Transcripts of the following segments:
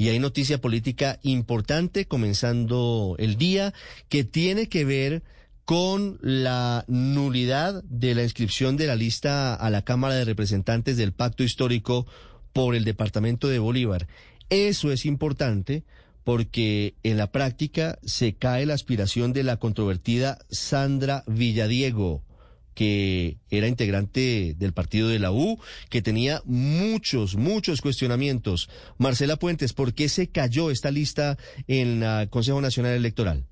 y hay noticia política importante comenzando el día que tiene que ver con la nulidad de la inscripción de la lista a la Cámara de Representantes del Pacto Histórico por el Departamento de Bolívar. Eso es importante porque en la práctica se cae la aspiración de la controvertida Sandra Villadiego, que era integrante del partido de la U, que tenía muchos, muchos cuestionamientos. Marcela Puentes, ¿por qué se cayó esta lista en el Consejo Nacional Electoral?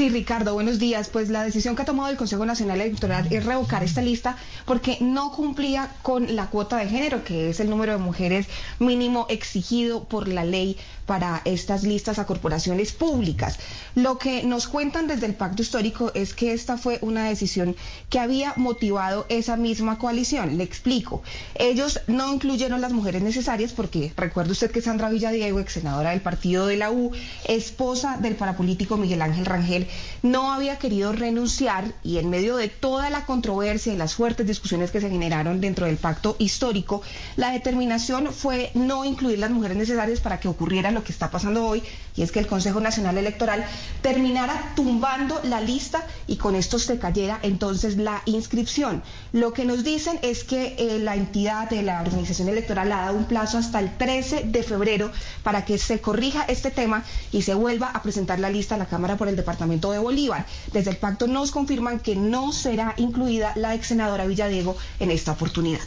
Sí, Ricardo, buenos días. Pues la decisión que ha tomado el Consejo Nacional Electoral es revocar esta lista porque no cumplía con la cuota de género, que es el número de mujeres mínimo exigido por la ley para estas listas a corporaciones públicas. Lo que nos cuentan desde el Pacto Histórico es que esta fue una decisión que había motivado esa misma coalición. Le explico. Ellos no incluyeron las mujeres necesarias porque recuerde usted que Sandra Villadiego, ex senadora del partido de la U, esposa del parapolítico Miguel Ángel Rangel, no había querido renunciar y en medio de toda la controversia y las fuertes discusiones que se generaron dentro del pacto histórico, la determinación fue no incluir las mujeres necesarias para que ocurriera lo que está pasando hoy y es que el Consejo Nacional Electoral terminara tumbando la lista y con esto se cayera entonces la inscripción. Lo que nos dicen es que eh, la entidad de la organización electoral ha dado un plazo hasta el 13 de febrero para que se corrija este tema y se vuelva a presentar la lista a la Cámara por el Departamento de Bolívar. Desde el pacto nos confirman que no será incluida la ex senadora Villadiego en esta oportunidad.